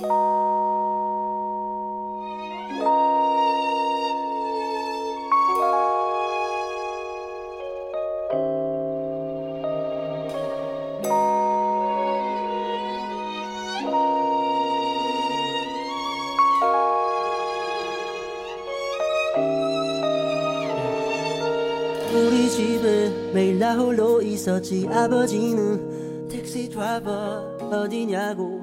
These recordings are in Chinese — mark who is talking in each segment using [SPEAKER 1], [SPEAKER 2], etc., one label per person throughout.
[SPEAKER 1] 우리 집에 매일 나 홀로 있었지 아버지는 택시 드라이버 어디냐고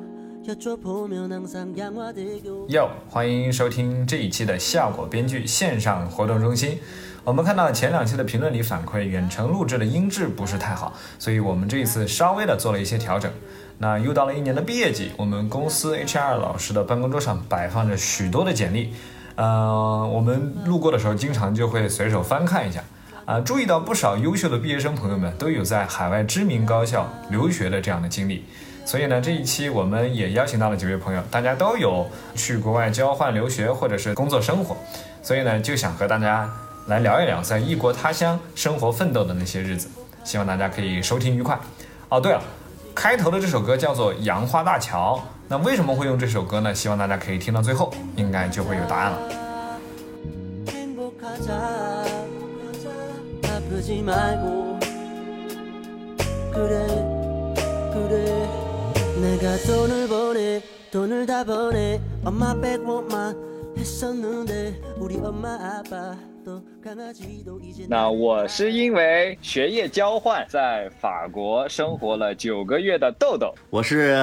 [SPEAKER 1] 哟，欢迎收听这一期的效果编剧线上活动中心。我们看到前两期的评论里反馈，远程录制的音质不是太好，所以我们这一次稍微的做了一些调整。那又到了一年的毕业季，我们公司 HR 老师的办公桌上摆放着许多的简历，呃，我们路过的时候经常就会随手翻看一下。啊，注意到不少优秀的毕业生朋友们都有在海外知名高校留学的这样的经历，所以呢，这一期我们也邀请到了几位朋友，大家都有去国外交换留学或者是工作生活，所以呢，就想和大家来聊一聊在异国他乡生活奋斗的那些日子，希望大家可以收听愉快。哦，对了，开头的这首歌叫做《杨花大桥》，那为什么会用这首歌呢？希望大家可以听到最后，应该就会有答案了。
[SPEAKER 2] 那我是因为学业交换，在法国生活了九个月的豆豆。
[SPEAKER 3] 我是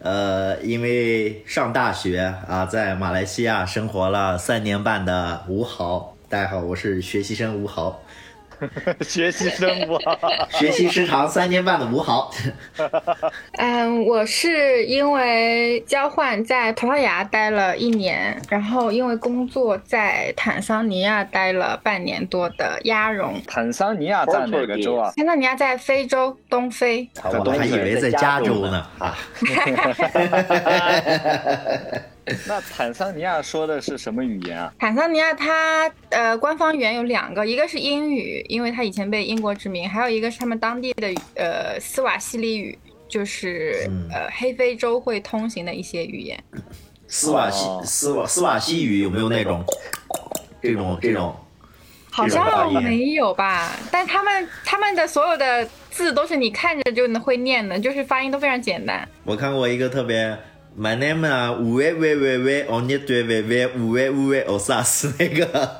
[SPEAKER 3] 呃，因为上大学啊，在马来西亚生活了三年半的吴豪。大家好，我是学习生吴豪。
[SPEAKER 2] 学习生活，
[SPEAKER 3] 学习时长三年半的吴豪。
[SPEAKER 4] 嗯，我是因为交换在葡萄牙待了一年，然后因为工作在坦桑尼亚待了半年多的鸭绒。
[SPEAKER 2] 坦桑尼亚在哪个州啊？
[SPEAKER 4] 坦桑尼亚在非洲东非。
[SPEAKER 3] 我还以为在加州呢啊。
[SPEAKER 2] 那坦桑尼亚说的是什么语言啊？
[SPEAKER 4] 坦桑尼亚它呃官方语言有两个，一个是英语，因为它以前被英国殖民，还有一个是他们当地的呃斯瓦西里语，就是呃黑非洲会通行的一些语言。
[SPEAKER 3] 斯瓦西斯瓦斯瓦西语有没有那种这种这种？
[SPEAKER 4] 好像没有吧，但他们他们的所有的字都是你看着就能会念的，就是发音都非常简单。
[SPEAKER 3] 我看过一个特别。My name 啊，五位喂喂喂，哦你对喂喂，五位五位哦萨斯那个，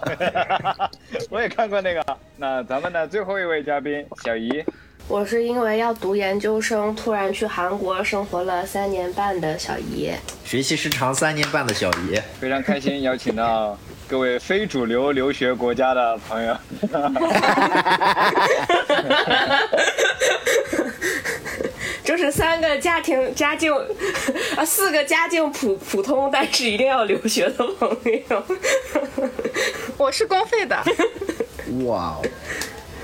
[SPEAKER 2] 我也看过那个。那咱们的最后一位嘉宾小姨，
[SPEAKER 5] 我是因为要读研究生，突然去韩国生活了三年半的小姨，
[SPEAKER 3] 学习时长三年半的小姨，
[SPEAKER 2] 非常开心邀请到 各位非主流留学国家的朋友。
[SPEAKER 5] 就是三个家庭家境 啊，四个家境普普通，但是一定要留学的朋友。
[SPEAKER 4] 我是公费的。
[SPEAKER 3] 哇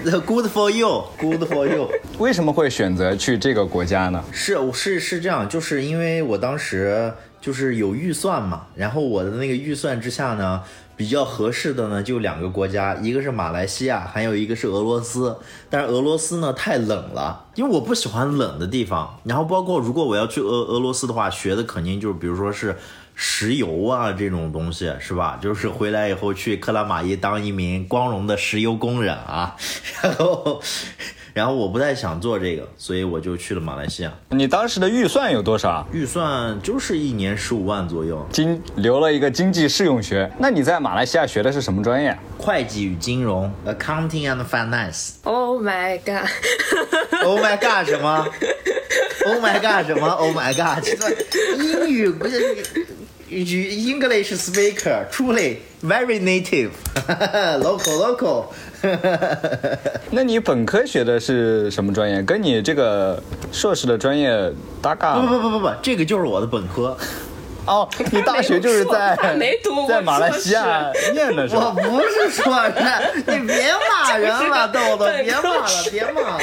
[SPEAKER 3] ，Good for you，Good for you。
[SPEAKER 1] 为什么会选择去这个国家呢？
[SPEAKER 3] 是，是是这样，就是因为我当时就是有预算嘛，然后我的那个预算之下呢。比较合适的呢，就两个国家，一个是马来西亚，还有一个是俄罗斯。但是俄罗斯呢太冷了，因为我不喜欢冷的地方。然后包括如果我要去俄俄罗斯的话，学的肯定就是比如说是石油啊这种东西，是吧？就是回来以后去克拉玛依当一名光荣的石油工人啊，然后。然后我不太想做这个，所以我就去了马来西亚。
[SPEAKER 1] 你当时的预算有多少？
[SPEAKER 3] 预算就是一年十五万左右。
[SPEAKER 1] 经留了一个经济适用学。那你在马来西亚学的是什么专业？
[SPEAKER 3] 会计与金融，Accounting and Finance。
[SPEAKER 5] Oh my
[SPEAKER 3] god！Oh my god 什么？Oh my god 什么？Oh my god！英语不是语 English speaker，truly very native，local local。
[SPEAKER 1] 那你本科学的是什么专业？跟你这个硕士的专业搭嘎？
[SPEAKER 3] 不不不不不，这个就是我的本科。
[SPEAKER 1] 哦，你大学就是在 在马来西亚念的是
[SPEAKER 3] 吧？我不是硕士，你别骂人了，豆豆，别骂了，别骂了。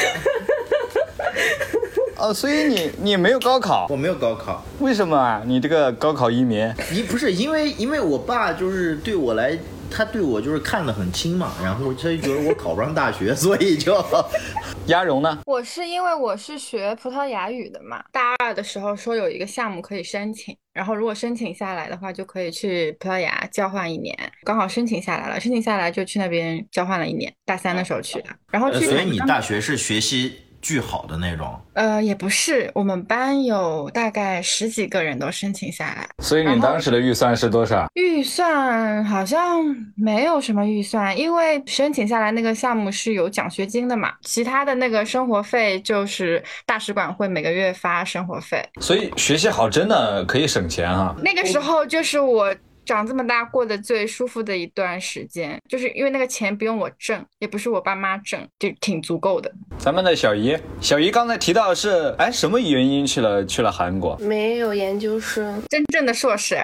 [SPEAKER 1] 哦，所以你你没有高考？
[SPEAKER 3] 我没有高考，
[SPEAKER 1] 为什么啊？你这个高考移民？
[SPEAKER 3] 你不是因为因为我爸就是对我来。他对我就是看得很轻嘛，然后他就觉得我考不上大学，所以就
[SPEAKER 2] 鸭绒呢？
[SPEAKER 4] 我是因为我是学葡萄牙语的嘛，大二的时候说有一个项目可以申请，然后如果申请下来的话，就可以去葡萄牙交换一年。刚好申请下来了，申请下来就去那边交换了一年，大三的时候去的。然后
[SPEAKER 3] 呃
[SPEAKER 4] 去
[SPEAKER 3] 所以你大学是学习巨好的那种。
[SPEAKER 4] 呃也不是，我们班有大概十几个人都申请下来，
[SPEAKER 2] 所以你当时的预算是多少？
[SPEAKER 4] 预算好像没有什么预算，因为申请下来那个项目是有奖学金的嘛，其他的那个生活费就是大使馆会每个月发生活费。
[SPEAKER 2] 所以学习好真的可以省钱啊！
[SPEAKER 4] 那个时候就是我长这么大过得最舒服的一段时间，就是因为那个钱不用我挣，也不是我爸妈挣，就挺足够的。
[SPEAKER 2] 咱们的小姨，小姨刚才提到是，哎，什么原因去了去了韩国？
[SPEAKER 5] 没有研究生，
[SPEAKER 4] 真正的硕士，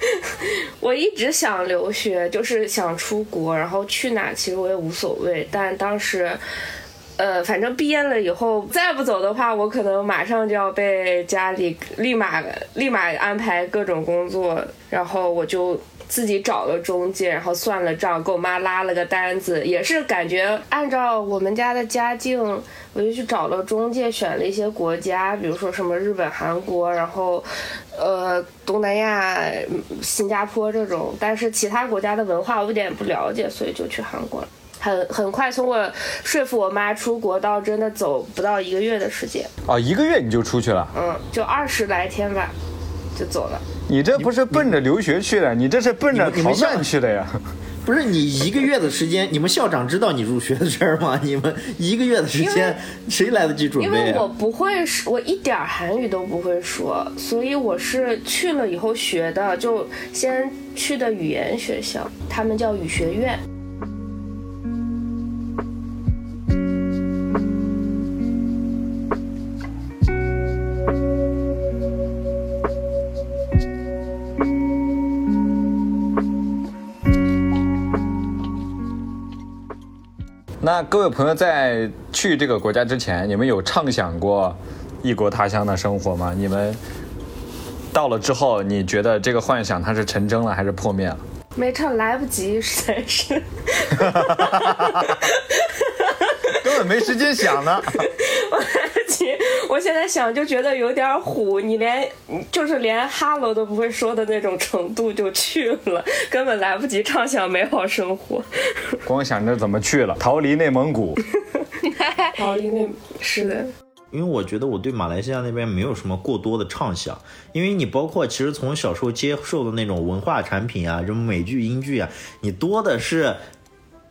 [SPEAKER 5] 我一直想留学，就是想出国，然后去哪其实我也无所谓，但当时。呃，反正毕业了以后，再不走的话，我可能马上就要被家里立马立马安排各种工作，然后我就自己找了中介，然后算了账，给我妈拉了个单子，也是感觉按照我们家的家境，我就去找了中介，选了一些国家，比如说什么日本、韩国，然后呃东南亚、新加坡这种，但是其他国家的文化我有点不了解，所以就去韩国了。很很快，从我说服我妈出国到真的走不到一个月的时间，
[SPEAKER 2] 哦，一个月你就出去了？
[SPEAKER 5] 嗯，就二十来天吧，就走了。
[SPEAKER 2] 你这不是奔着留学去的，你这是奔着逃
[SPEAKER 3] 你们你们
[SPEAKER 2] 难去的呀！
[SPEAKER 3] 不是你一个月的时间，你们校长知道你入学的事儿吗？你们一个月的时间，谁来得及准
[SPEAKER 5] 因
[SPEAKER 3] 备啊？
[SPEAKER 5] 为我不会说，我一点儿韩语都不会说，所以我是去了以后学的，就先去的语言学校，他们叫语学院。
[SPEAKER 2] 那各位朋友在去这个国家之前，你们有畅想过异国他乡的生活吗？你们到了之后，你觉得这个幻想它是成真了还是破灭了？
[SPEAKER 5] 没唱来不及，实在是。
[SPEAKER 2] 根本没时间想呢。
[SPEAKER 5] 我现在想就觉得有点虎，你连就是连哈喽都不会说的那种程度就去了，根本来不及畅想美好生活。
[SPEAKER 2] 光想着怎么去了，逃离内蒙古。
[SPEAKER 5] 逃离那是的，
[SPEAKER 3] 因为我觉得我对马来西亚那边没有什么过多的畅想，因为你包括其实从小时候接受的那种文化产品啊，什么美剧、英剧啊，你多的是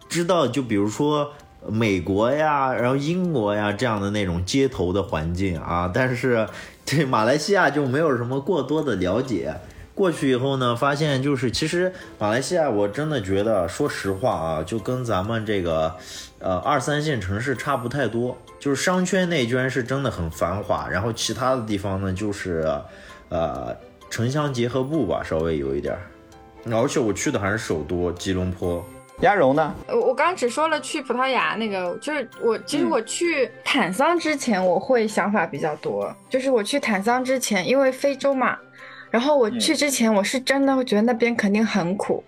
[SPEAKER 3] 知道，就比如说美国呀，然后英国呀这样的那种街头的环境啊，但是对马来西亚就没有什么过多的了解。过去以后呢，发现就是其实马来西亚，我真的觉得，说实话啊，就跟咱们这个呃二三线城市差不太多。就是商圈内居然是真的很繁华，然后其他的地方呢，就是呃城乡结合部吧，稍微有一点儿。而且我去的还是首都吉隆坡，
[SPEAKER 2] 鸭绒呢？
[SPEAKER 4] 我我刚只说了去葡萄牙那个，就是我其实我去坦桑之前，我会想法比较多。就是我去坦桑之前，因为非洲嘛，然后我去之前，我是真的会觉得那边肯定很苦，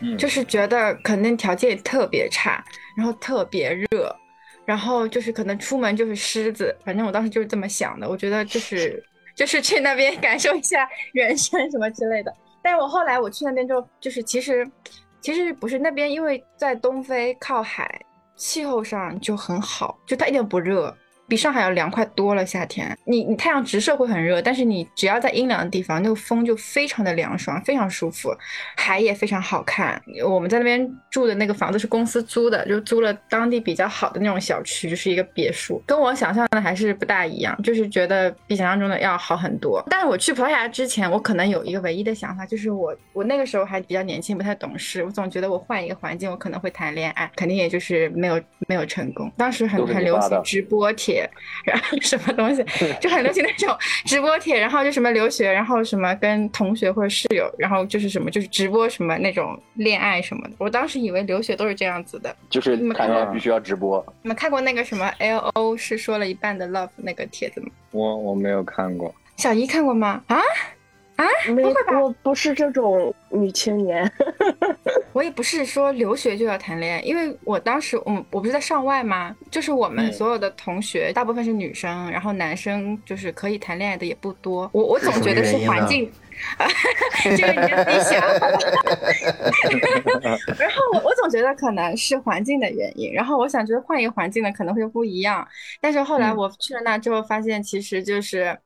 [SPEAKER 2] 嗯
[SPEAKER 4] 就是觉得肯定条件也特别差，然后特别热，然后就是可能出门就是狮子，反正我当时就是这么想的。我觉得就是就是去那边 感受一下人生什么之类的。但是我后来我去那边之后，就是其实其实不是那边，因为在东非靠海，气候上就很好，就它一点不热，比上海要凉快多了。夏天你你太阳直射会很热，但是你只要在阴凉的地方，那个风就非常的凉爽，非常舒服，海也非常好看。我们在那边住的那个房子是公司租的，就租了当地比较好的那种小区，就是一个别墅，跟我想象的还是不大一样，就是觉得比想象中的要好很多。但是我去葡萄牙之前，我可能有一个唯一的想法，就是我我那个时候还比较年轻，不太懂事，我总觉得我换一个环境，我可能会谈恋爱，肯定也就是没有没有成功。当时很很流行直播帖，然后什么东西 就很流行那种直播帖，然后就什么留学，然后什么跟同学或者室友，然后就是什么就是直播什么那种恋爱什么的。我当时以为留学都是这样子的。
[SPEAKER 2] 就是
[SPEAKER 4] 你们
[SPEAKER 2] 谈恋爱必须要直播。
[SPEAKER 4] 你们看过那个什么 L O 是说了一半的 love 那个帖子吗？
[SPEAKER 2] 我我没有看过。
[SPEAKER 4] 小姨看过吗？啊啊！不会吧？
[SPEAKER 5] 我不是这种女青年。
[SPEAKER 4] 我也不是说留学就要谈恋爱，因为我当时我我不是在上外吗？就是我们所有的同学大部分是女生，然后男生就是可以谈恋爱的也不多。我我总觉得是环境，这 个你就自己想。然后我我总觉得可能是环境的原因，然后我想觉得换一个环境呢可能会不一样，但是后来我去了那之后发现，其实就是。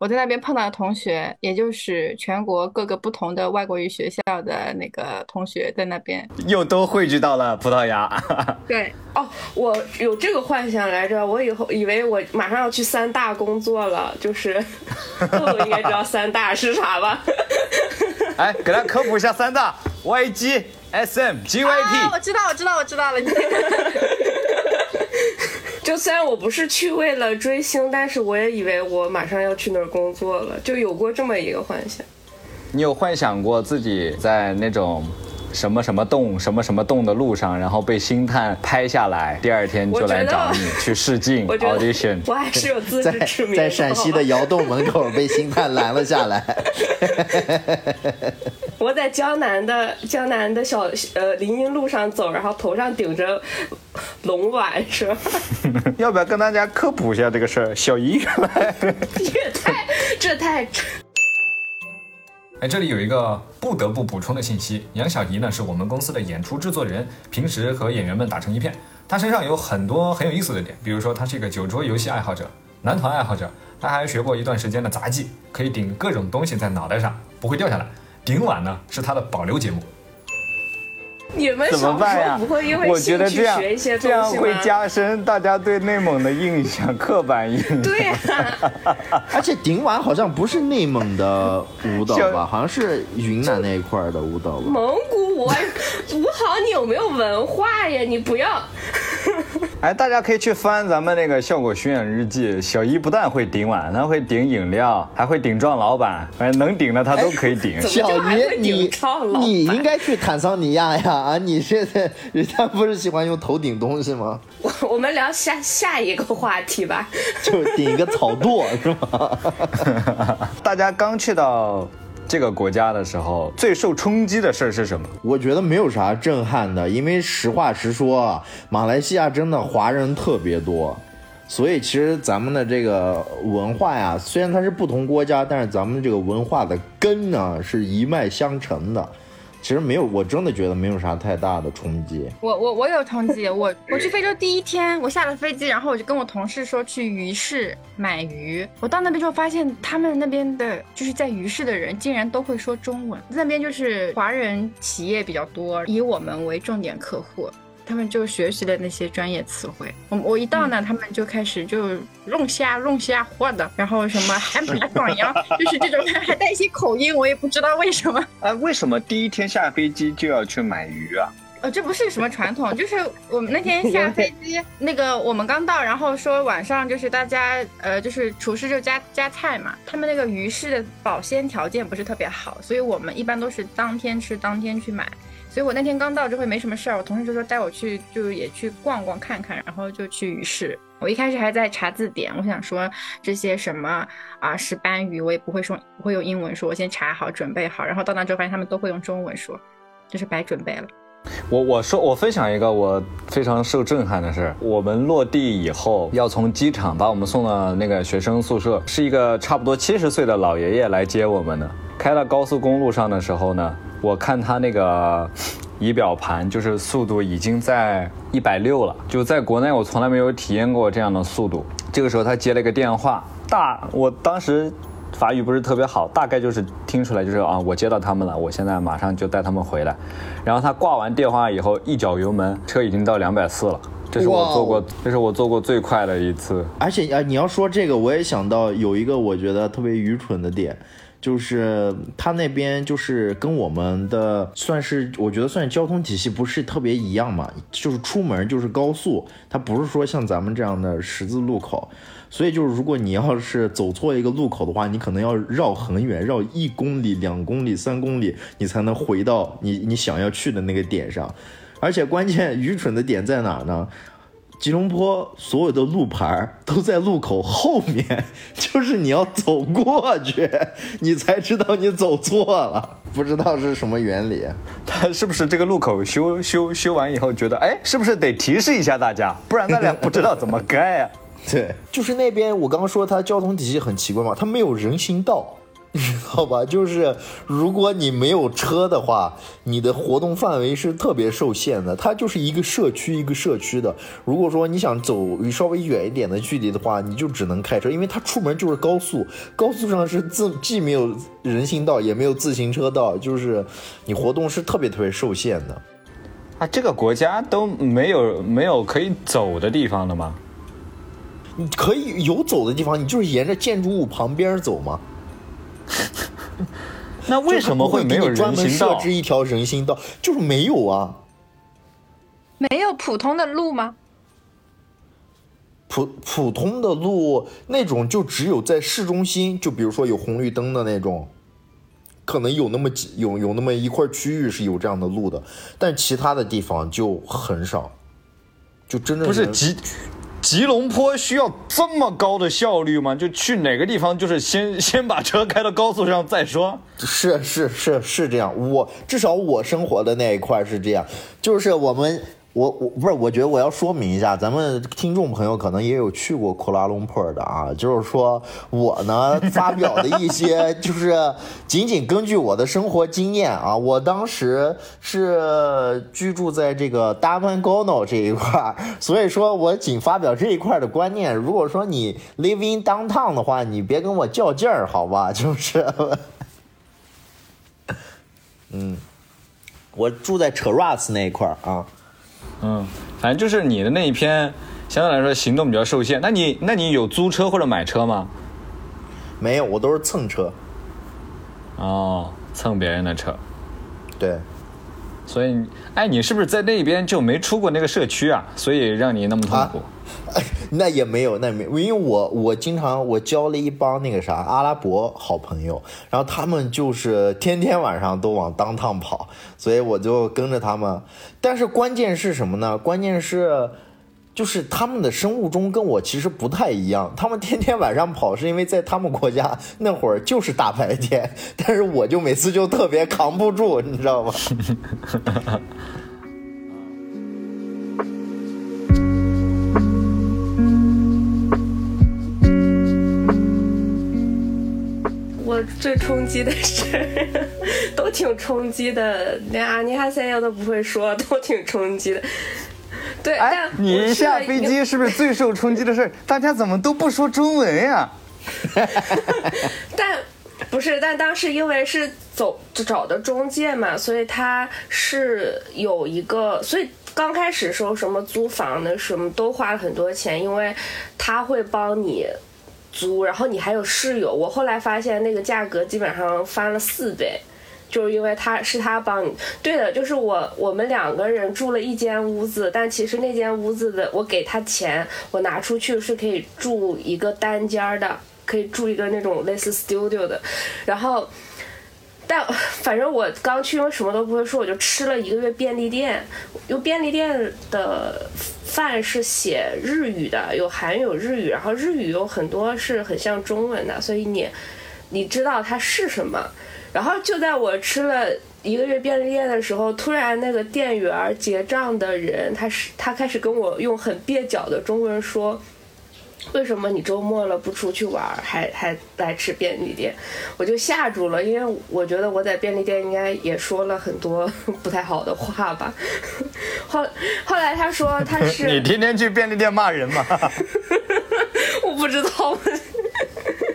[SPEAKER 4] 我在那边碰到的同学，也就是全国各个不同的外国语学校的那个同学，在那边。
[SPEAKER 2] 又都汇聚到了葡萄牙。
[SPEAKER 4] 对，
[SPEAKER 5] 哦，我有这个幻想来着，我以后以为我马上要去三大工作了，就是 豆豆应该知道三大是啥吧？
[SPEAKER 2] 哎，给他科普一下三大：YG、SM、
[SPEAKER 4] 啊
[SPEAKER 2] ，GYP。
[SPEAKER 4] 我知道，我知道，我知道了。
[SPEAKER 5] 就虽然我不是去为了追星，但是我也以为我马上要去那儿工作了，就有过这么一个幻想。
[SPEAKER 2] 你有幻想过自己在那种什么什么洞、什么什么洞的路上，然后被星探拍下来，第二天就来找你去试镜 audition？
[SPEAKER 5] 我还是有自
[SPEAKER 3] 在
[SPEAKER 5] 知之明
[SPEAKER 3] 在陕西的窑洞门口被星探拦了下来。
[SPEAKER 5] 我在江南的江南的小呃林荫路上走，然后头上顶着龙碗，是吧？
[SPEAKER 2] 要不要跟大家科普一下这个事儿？小姨原来
[SPEAKER 5] 这太这太
[SPEAKER 1] 哎，这里有一个不得不补充的信息，杨小怡呢是我们公司的演出制作人，平时和演员们打成一片。他身上有很多很有意思的点，比如说他是一个酒桌游戏爱好者、男团爱好者，他还学过一段时间的杂技，可以顶各种东西在脑袋上不会掉下来。顶碗呢是他的保留节目。
[SPEAKER 5] 你们
[SPEAKER 2] 怎么
[SPEAKER 5] 小时
[SPEAKER 2] 办呀
[SPEAKER 5] 候不会因？为
[SPEAKER 2] 我觉
[SPEAKER 5] 兴趣
[SPEAKER 2] 得这样
[SPEAKER 5] 学一些
[SPEAKER 2] 这样会
[SPEAKER 5] 东西吗？
[SPEAKER 2] 加深大家对内蒙的印象，刻板印象。
[SPEAKER 5] 对呀、
[SPEAKER 3] 而且顶碗好像不是内蒙的舞蹈吧，好像是云南那一块的舞蹈吧。
[SPEAKER 5] 蒙古舞，舞好，你有没有文化呀？你不要。
[SPEAKER 2] 哎，大家可以去翻咱们那个效果巡演日记。小姨不但会顶碗，她会顶饮料，还会顶撞老板，反正能顶的她都可以顶。
[SPEAKER 3] 小姨，你你应该去坦桑尼亚呀！啊，你现在人家不是喜欢用头顶东西吗？
[SPEAKER 5] 我我们聊下下一个话题吧。
[SPEAKER 3] 就顶一个草垛是吗？
[SPEAKER 2] 大家刚去到这个国家的时候，最受冲击的事儿是什么？
[SPEAKER 3] 我觉得没有啥震撼的，因为实话实说啊，马来西亚真的华人特别多，所以其实咱们的这个文化呀，虽然它是不同国家，但是咱们这个文化的根呢是一脉相承的。其实没有，我真的觉得没有啥太大的冲击。
[SPEAKER 4] 我我我有冲击，我我去非洲第一天，我下了飞机，然后我就跟我同事说去鱼市买鱼。我到那边之后发现，他们那边的就是在鱼市的人竟然都会说中文，那边就是华人企业比较多，以我们为重点客户。他们就学习了那些专业词汇。我我一到呢，他们就开始就弄虾弄虾活的，然后什么 还马广洋，就是这种还带一些口音，我也不知道为什么。
[SPEAKER 2] 哎，为什么第一天下飞机就要去买鱼啊？
[SPEAKER 4] 呃，这不是什么传统，就是我们那天下飞机，那个我们刚到，然后说晚上就是大家呃，就是厨师就加加菜嘛，他们那个鱼市的保鲜条件不是特别好，所以我们一般都是当天吃当天去买。所以我那天刚到之后没什么事儿，我同事就说带我去，就也去逛逛看看，然后就去鱼市。我一开始还在查字典，我想说这些什么啊石斑鱼我也不会说，不会用英文说，我先查好准备好，然后到那之后发现他们都会用中文说，就是白准备了。
[SPEAKER 2] 我我说我分享一个我非常受震撼的事儿。我们落地以后，要从机场把我们送到那个学生宿舍，是一个差不多七十岁的老爷爷来接我们的。开到高速公路上的时候呢，我看他那个仪表盘，就是速度已经在一百六了，就在国内我从来没有体验过这样的速度。这个时候他接了一个电话，大我当时。法语不是特别好，大概就是听出来就是啊，我接到他们了，我现在马上就带他们回来。然后他挂完电话以后，一脚油门，车已经到两百四了。这是我做过，这是我做过最快的一次。
[SPEAKER 3] 而且啊，你要说这个，我也想到有一个我觉得特别愚蠢的点，就是他那边就是跟我们的算是，我觉得算交通体系不是特别一样嘛，就是出门就是高速，它不是说像咱们这样的十字路口。所以就是，如果你要是走错一个路口的话，你可能要绕很远，绕一公里、两公里、三公里，你才能回到你你想要去的那个点上。而且关键愚蠢的点在哪儿呢？吉隆坡所有的路牌儿都在路口后面，就是你要走过去，你才知道你走错了，不知道是什么原理。
[SPEAKER 2] 他是不是这个路口修修修完以后觉得，哎，是不是得提示一下大家，不然大家不知道怎么盖啊？
[SPEAKER 3] 对，就是那边我刚刚说它交通体系很奇怪嘛，它没有人行道，你知道吧？就是如果你没有车的话，你的活动范围是特别受限的。它就是一个社区一个社区的。如果说你想走稍微远一点的距离的话，你就只能开车，因为它出门就是高速，高速上是自既没有人行道，也没有自行车道，就是你活动是特别特别受限的。
[SPEAKER 2] 啊，这个国家都没有没有可以走的地方了吗？
[SPEAKER 3] 你可以有走的地方，你就是沿着建筑物旁边走嘛。
[SPEAKER 2] 那为什么会
[SPEAKER 3] 给你专门
[SPEAKER 2] 人行道
[SPEAKER 3] 设？置一条人行道？就是没有啊。
[SPEAKER 4] 没有普通的路吗？
[SPEAKER 3] 普普通的路那种就只有在市中心，就比如说有红绿灯的那种，可能有那么几有有那么一块区域是有这样的路的，但其他的地方就很少，就真正
[SPEAKER 2] 不是吉吉隆坡需要这么高的效率吗？就去哪个地方就是先 先把车开到高速上再说。
[SPEAKER 3] 是是是是这样，我至少我生活的那一块是这样，就是我们我我不是，我觉得我要说明一下，咱们听众朋友可能也有去过库拉隆坡的啊，就是说我呢 发表的一些就是仅仅根据我的生活经验啊，我当时是居住在这个 a a n g o n 这一块儿，所以说我仅发表这一块的观念。如果说你 live in downtown 的话，你别跟我较劲儿，好吧？就是。嗯，我住在 Cheras 那一块儿啊。
[SPEAKER 2] 嗯，反正就是你的那一篇相对来说行动比较受限。那你那你有租车或者买车吗？
[SPEAKER 3] 没有，我都是蹭车。
[SPEAKER 2] 哦，蹭别人的车。
[SPEAKER 3] 对，
[SPEAKER 2] 所以，哎，你是不是在那边就没出过那个社区啊？所以让你那么痛苦。
[SPEAKER 3] 哎，那也没有，那没有，因为我我经常我交了一帮那个啥阿拉伯好朋友，然后他们就是天天晚上都往当趟跑，所以我就跟着他们。但是关键是什么呢？关键是。就是他们的生物钟跟我其实不太一样，他们天天晚上跑是因为在他们国家那会儿就是大白天，但是我就每次就特别扛不住，你知道吗？
[SPEAKER 5] 我最冲击的事儿都挺冲击的，连阿尼哈塞亚都不会说，都挺冲击的。对，
[SPEAKER 2] 哎
[SPEAKER 5] 但，
[SPEAKER 2] 你下飞机是不是最受冲击的事儿？大家怎么都不说中文呀？
[SPEAKER 5] 但不是，但当时因为是走找的中介嘛，所以他是有一个，所以刚开始时候什么租房的什么都花了很多钱，因为他会帮你租，然后你还有室友。我后来发现那个价格基本上翻了四倍。就是因为他是他帮你，对的，就是我我们两个人住了一间屋子，但其实那间屋子的我给他钱，我拿出去是可以住一个单间儿的，可以住一个那种类似 studio 的，然后。但反正我刚去，因为什么都不会说，我就吃了一个月便利店。因为便利店的饭是写日语的，有韩语有日语，然后日语有很多是很像中文的，所以你你知道它是什么。然后就在我吃了一个月便利店的时候，突然那个店员结账的人，他是他开始跟我用很蹩脚的中文说。为什么你周末了不出去玩，还还来吃便利店？我就吓住了，因为我觉得我在便利店应该也说了很多 不太好的话吧。后后来他说他是
[SPEAKER 2] 你天天去便利店骂人吗？
[SPEAKER 5] 我不知道，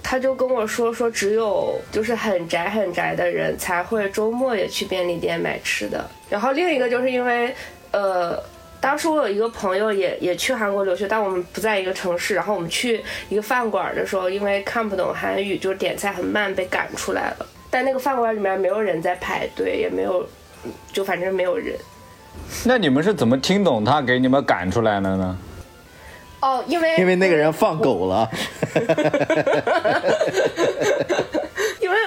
[SPEAKER 5] 他就跟我说说只有就是很宅很宅的人才会周末也去便利店买吃的。然后另一个就是因为呃。当时我有一个朋友也也去韩国留学，但我们不在一个城市。然后我们去一个饭馆的时候，因为看不懂韩语，就是点菜很慢，被赶出来了。但那个饭馆里面没有人在排队，也没有，就反正没有人。
[SPEAKER 2] 那你们是怎么听懂他给你们赶出来了呢？
[SPEAKER 5] 哦，因为
[SPEAKER 3] 因为那个人放狗了。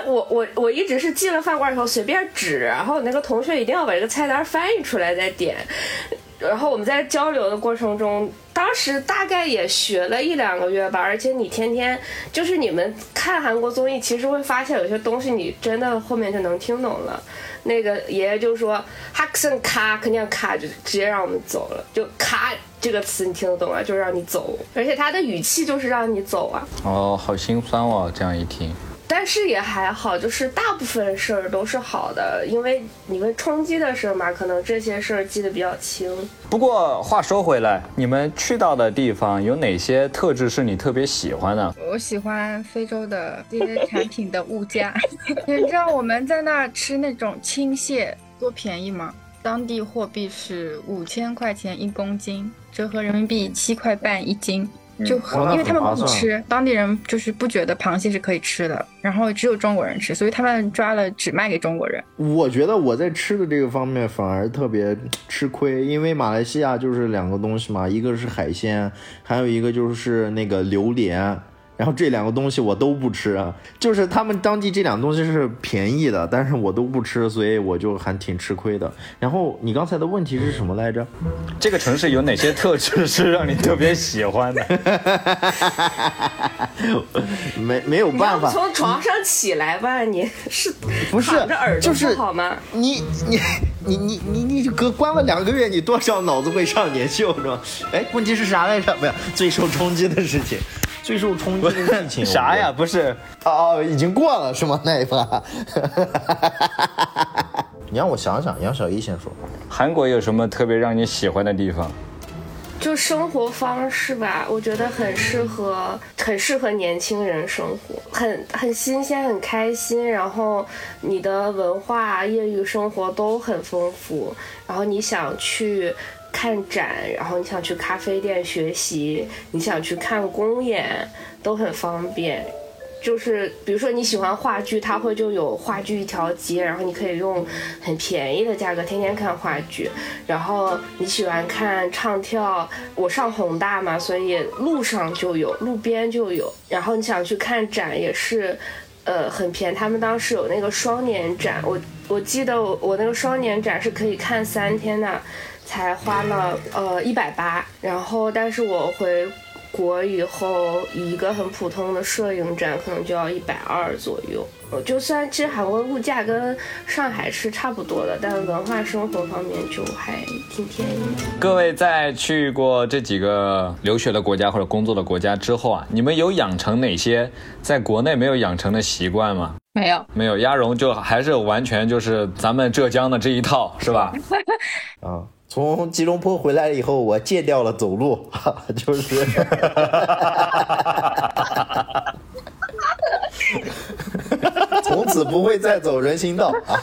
[SPEAKER 5] 我我我一直是进了饭馆以后随便指，然后那个同学一定要把这个菜单翻译出来再点。然后我们在交流的过程中，当时大概也学了一两个月吧，而且你天天就是你们看韩国综艺，其实会发现有些东西你真的后面就能听懂了。那个爷爷就说哈克森卡，肯定卡就直接让我们走了，就卡这个词你听得懂啊，就让你走，而且他的语气就是让你走啊。
[SPEAKER 2] 哦，好心酸哦，这样一听。
[SPEAKER 5] 但是也还好，就是大部分事儿都是好的，因为你们冲击的事儿嘛，可能这些事儿记得比较清。
[SPEAKER 2] 不过话说回来，你们去到的地方有哪些特质是你特别喜欢的？
[SPEAKER 4] 我喜欢非洲的这些产品的物价。你知道我们在那儿吃那种青蟹多便宜吗？当地货币是五千块钱一公斤，折合人民币七块半一斤。就
[SPEAKER 3] 那
[SPEAKER 4] 因为他们不吃，当地人就是不觉得螃蟹是可以吃的，然后只有中国人吃，所以他们抓了只卖给中国人。
[SPEAKER 3] 我觉得我在吃的这个方面反而特别吃亏，因为马来西亚就是两个东西嘛，一个是海鲜，还有一个就是那个榴莲。然后这两个东西我都不吃，啊就是他们当地这两个东西是便宜的，但是我都不吃，所以我就还挺吃亏的。然后你刚才的问题是什么来着？
[SPEAKER 2] 这个城市有哪些特质是让你特别喜欢的？
[SPEAKER 3] 没没有办法，
[SPEAKER 5] 从床上起来吧，你是
[SPEAKER 3] 不是
[SPEAKER 5] 躺着耳朵
[SPEAKER 3] 就是
[SPEAKER 5] 不好吗？
[SPEAKER 3] 你你你你你你就隔关了两个月，你多少脑子会上点锈是吧？哎，问题是啥来着？不是最受冲击的事情，最受冲击的事情
[SPEAKER 2] 啥呀？？不是，
[SPEAKER 3] 哦哦，已经过了是吗？那一趴。你让我想想，杨小一先说。
[SPEAKER 2] 韩国有什么特别让你喜欢的地方？
[SPEAKER 5] 就生活方式吧，我觉得很适合，很适合年轻人生活，很很新鲜，很开心。然后你的文化、业余生活都很丰富。然后你想去看展，然后你想去咖啡店学习，你想去看公演，都很方便。就是比如说你喜欢话剧，它会就有话剧一条街，然后你可以用很便宜的价格天天看话剧。然后你喜欢看唱跳，我上宏大嘛，所以路上就有，路边就有。然后你想去看展也是，呃，很便宜。他们当时有那个双年展，我我记得我我那个双年展是可以看三天的，才花了呃一百八。然后但是我回。国以后一个很普通的摄影展可能就要一百二左右，呃就虽然其实韩国物价跟上海是差不多的，但文化生活方面就还挺便宜的。
[SPEAKER 2] 各位在去过这几个留学的国家或者工作的国家之后啊，你们有养成哪些在国内没有养成的习惯吗？
[SPEAKER 4] 没有，
[SPEAKER 2] 没有，鸭绒就还是完全就是咱们浙江的这一套，是吧？
[SPEAKER 3] 啊，从吉隆坡回来以后，我戒掉了走路，就是，从此不会再走人行道啊。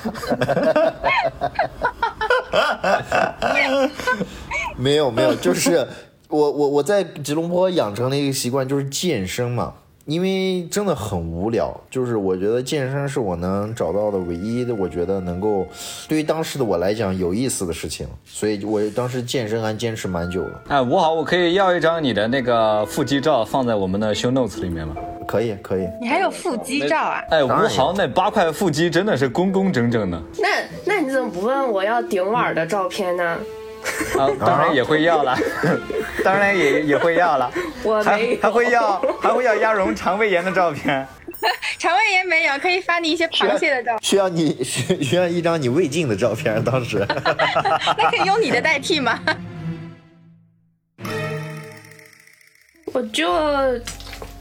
[SPEAKER 3] 没有没有，就是我我我在吉隆坡养成了一个习惯，就是健身嘛。因为真的很无聊，就是我觉得健身是我能找到的唯一的，我觉得能够对于当时的我来讲有意思的事情，所以我当时健身还坚持蛮久了。
[SPEAKER 2] 哎，吴豪，我可以要一张你的那个腹肌照放在我们的 show notes 里面吗？
[SPEAKER 3] 可以可以，
[SPEAKER 4] 你还有腹肌照啊？
[SPEAKER 2] 哎，吴豪那八块腹肌真的是工工整整的
[SPEAKER 5] 那那你怎么不问我要顶碗的照片呢？
[SPEAKER 2] 啊，当然也会要了，当然也也会要了，
[SPEAKER 5] 我没有，
[SPEAKER 2] 还会要还会要鸭绒肠胃炎的照片。
[SPEAKER 4] 肠胃炎没有，可以发你一些螃蟹的照片，
[SPEAKER 3] 需要你需需要一张你胃镜的照片，当时。
[SPEAKER 4] 那可以用你的代替吗？
[SPEAKER 5] 我就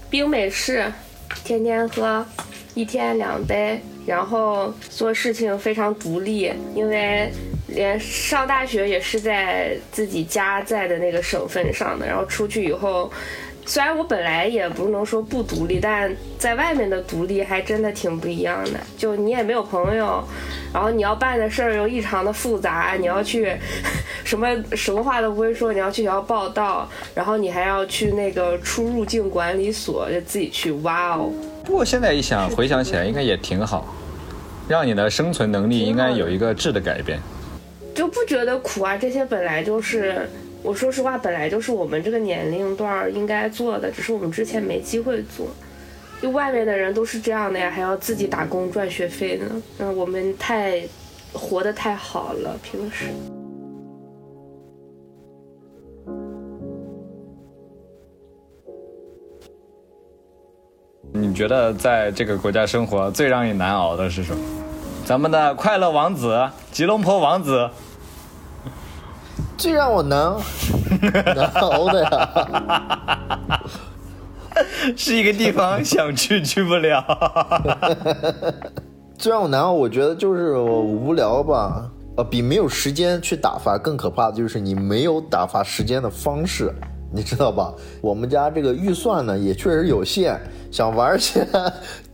[SPEAKER 5] 冰美式，天天喝，一天两杯，然后做事情非常独立，因为连上大学也是在自己家在的那个省份上的，然后出去以后。虽然我本来也不能说不独立，但在外面的独立还真的挺不一样的。就你也没有朋友，然后你要办的事儿又异常的复杂，你要去 什么什么话都不会说，你要去学校报道，然后你还要去那个出入境管理所，就自己去。哇哦！
[SPEAKER 2] 不过现在一想，回想起来应该也挺好，让你的生存能力应该有一个质的改变。
[SPEAKER 5] 就不觉得苦啊这些本来就是我说实话本来就是我们这个年龄段应该做的只是我们之前没机会做。就外面的人都是这样的呀还要自己打工赚学费呢嗯我们太活得太好了平时。
[SPEAKER 2] 你觉得在这个国家生活最让你难熬的是什么？咱们的快乐王子吉隆坡王子。
[SPEAKER 3] 最让我难难 熬的呀，
[SPEAKER 2] 是一个地方想去去不了。
[SPEAKER 3] 最让我难熬，我觉得就是无聊吧。呃，比没有时间去打发更可怕的就是你没有打发时间的方式，你知道吧？我们家这个预算呢也确实有限，想玩些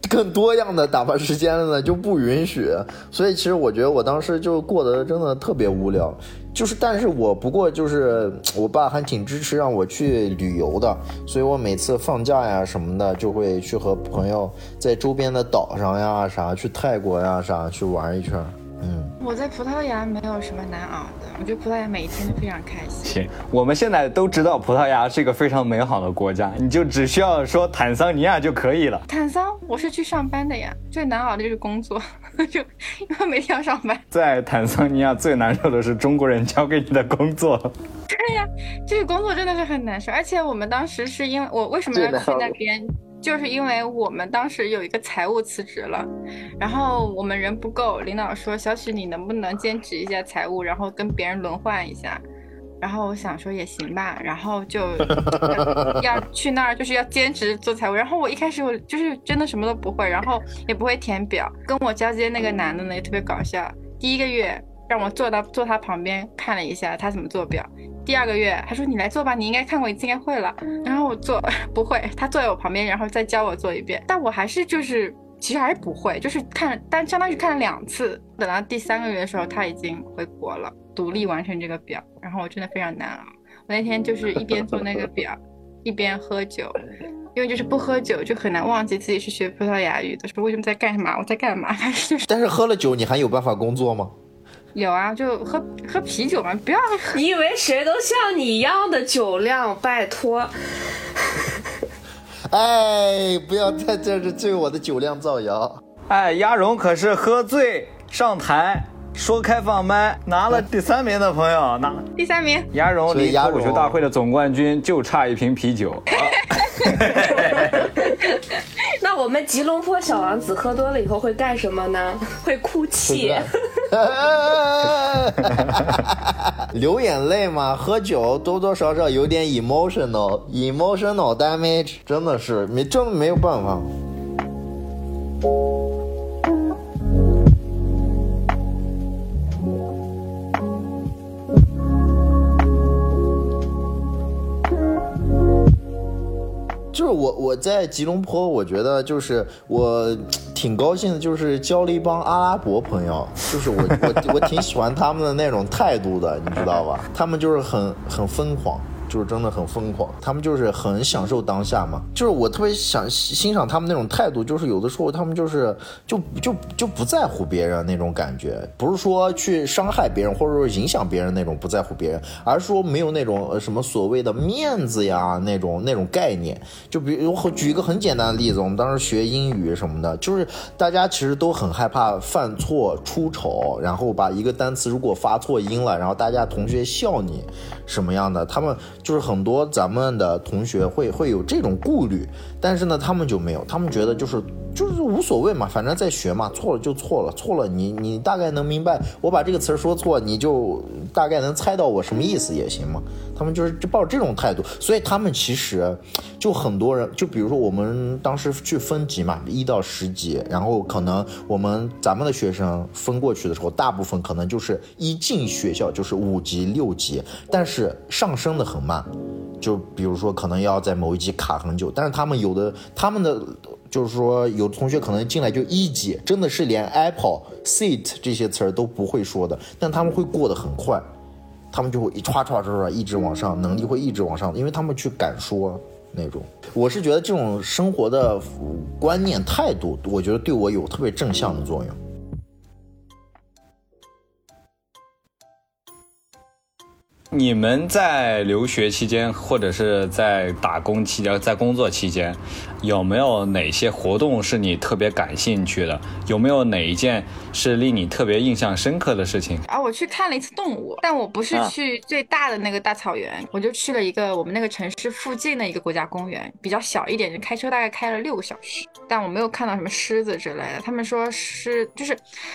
[SPEAKER 3] 更多样的打发时间的呢就不允许。所以其实我觉得我当时就过得真的特别无聊。就是，但是我不过就是 我爸还挺支持让我去旅游的，所以我每次放假呀什么的就会去和朋友在周边的岛上呀啥去泰国呀啥去玩一圈。嗯，
[SPEAKER 4] 我在葡萄牙没有什么难熬的，我觉得葡萄牙每一天都非常开心。
[SPEAKER 2] 行，我们现在都知道葡萄牙是一个非常美好的国家，你就只需要说坦桑尼亚就可以了。
[SPEAKER 4] 坦桑，我是去上班的呀，最难熬的就是工作，就因为每天要上班。
[SPEAKER 2] 在坦桑尼亚最难受的是中国人交给你的工作。
[SPEAKER 4] 对呀，这个工作真的是很难受，而且我们当时是因为我为什么要去那边？就是因为我们当时有一个财务辞职了，然后我们人不够，领导说小许你能不能兼职一下财务，然后跟别人轮换一下。然后我想说也行吧，然后就 要去那儿就是要兼职做财务。然后我一开始我就是真的什么都不会，然后也不会填表。跟我交接那个男的呢也特别搞笑，第一个月让我坐到坐他旁边看了一下他怎么做表。第二个月，他说你来做吧，你应该看过一次，应该会了。然后我做 不会，他坐在我旁边，然后再教我做一遍。但我还是就是其实还是不会，就是看，但相当于看了两次。等到第三个月的时候，他已经回国了，独立完成这个表。然后我真的非常难熬。我那天就是一边做那个表，一边喝酒，因为就是不喝酒就很难忘记自己是学葡萄牙语的，说为什么在干嘛，我在干嘛。但是
[SPEAKER 3] 但是喝了酒，你还有办法工作吗？
[SPEAKER 4] 有啊，就喝喝啤酒嘛，不要。
[SPEAKER 5] 你以为谁都像你一样的酒量？拜托。
[SPEAKER 3] 哎，不要在这这对我的酒量造谣。
[SPEAKER 2] 哎，鸭绒可是喝醉上台说开放麦拿了第三名的朋友，拿
[SPEAKER 4] 第三名。
[SPEAKER 2] 鸭绒离脱口秀大会的总冠军就差一瓶啤酒。
[SPEAKER 5] 那我们吉隆坡小王子喝多了以后会干什么呢？会哭泣，
[SPEAKER 3] 流眼泪嘛？喝酒多多少少有点 emotional，emotional damage，真的是没真的没有办法。就是我我在吉隆坡，我觉得就是我挺高兴的，就是交了一帮阿拉伯朋友，就是我我我挺喜欢他们的那种态度的，你知道吧？他们就是很很疯狂。就是真的很疯狂，他们就是很享受当下嘛。就是我特别想欣赏他们那种态度，就是有的时候他们就是就就就不在乎别人那种感觉，不是说去伤害别人或者说影响别人那种不在乎别人，而是说没有那种什么所谓的面子呀那种那种概念。就比如举一个很简单的例子，我们当时学英语什么的，就是大家其实都很害怕犯错出丑，然后把一个单词如果发错音了，然后大家同学笑你什么样的，他们。就是很多咱们的同学会会有这种顾虑，但是呢，他们就没有，他们觉得就是就是无所谓嘛，反正在学嘛，错了就错了，错了你你大概能明白，我把这个词说错，你就大概能猜到我什么意思也行嘛。他们就是就抱这种态度，所以他们其实就很多人，就比如说我们当时去分级嘛，一到十级，然后可能我们咱们的学生分过去的时候，大部分可能就是一进学校就是五级六级，但是上升的很慢。就比如说，可能要在某一级卡很久，但是他们有有的，他们的就是说，有同学可能进来就一级，真的是连 apple seat 这些词儿都不会说的，但他们会过得很快，他们就会一唰唰唰唰一直往上，能力会一直往上，因为他们去敢说那种。我是觉得这种生活的观念态度，我觉得对我有特别正向的作用。
[SPEAKER 2] 你们在留学期间，或者是在打工期间，在工作期间，有没有哪些活动是你特别感兴趣的？有没有哪一件是令你特别印象深刻的事情？
[SPEAKER 4] 啊，我去看了一次动物，但我不是去最大的那个大草原，我就去了一个我们那个城市附近的一个国家公园，比较小一点，就开车大概开了六个小时，但我没有看到什么狮子之类的。他们说是就是，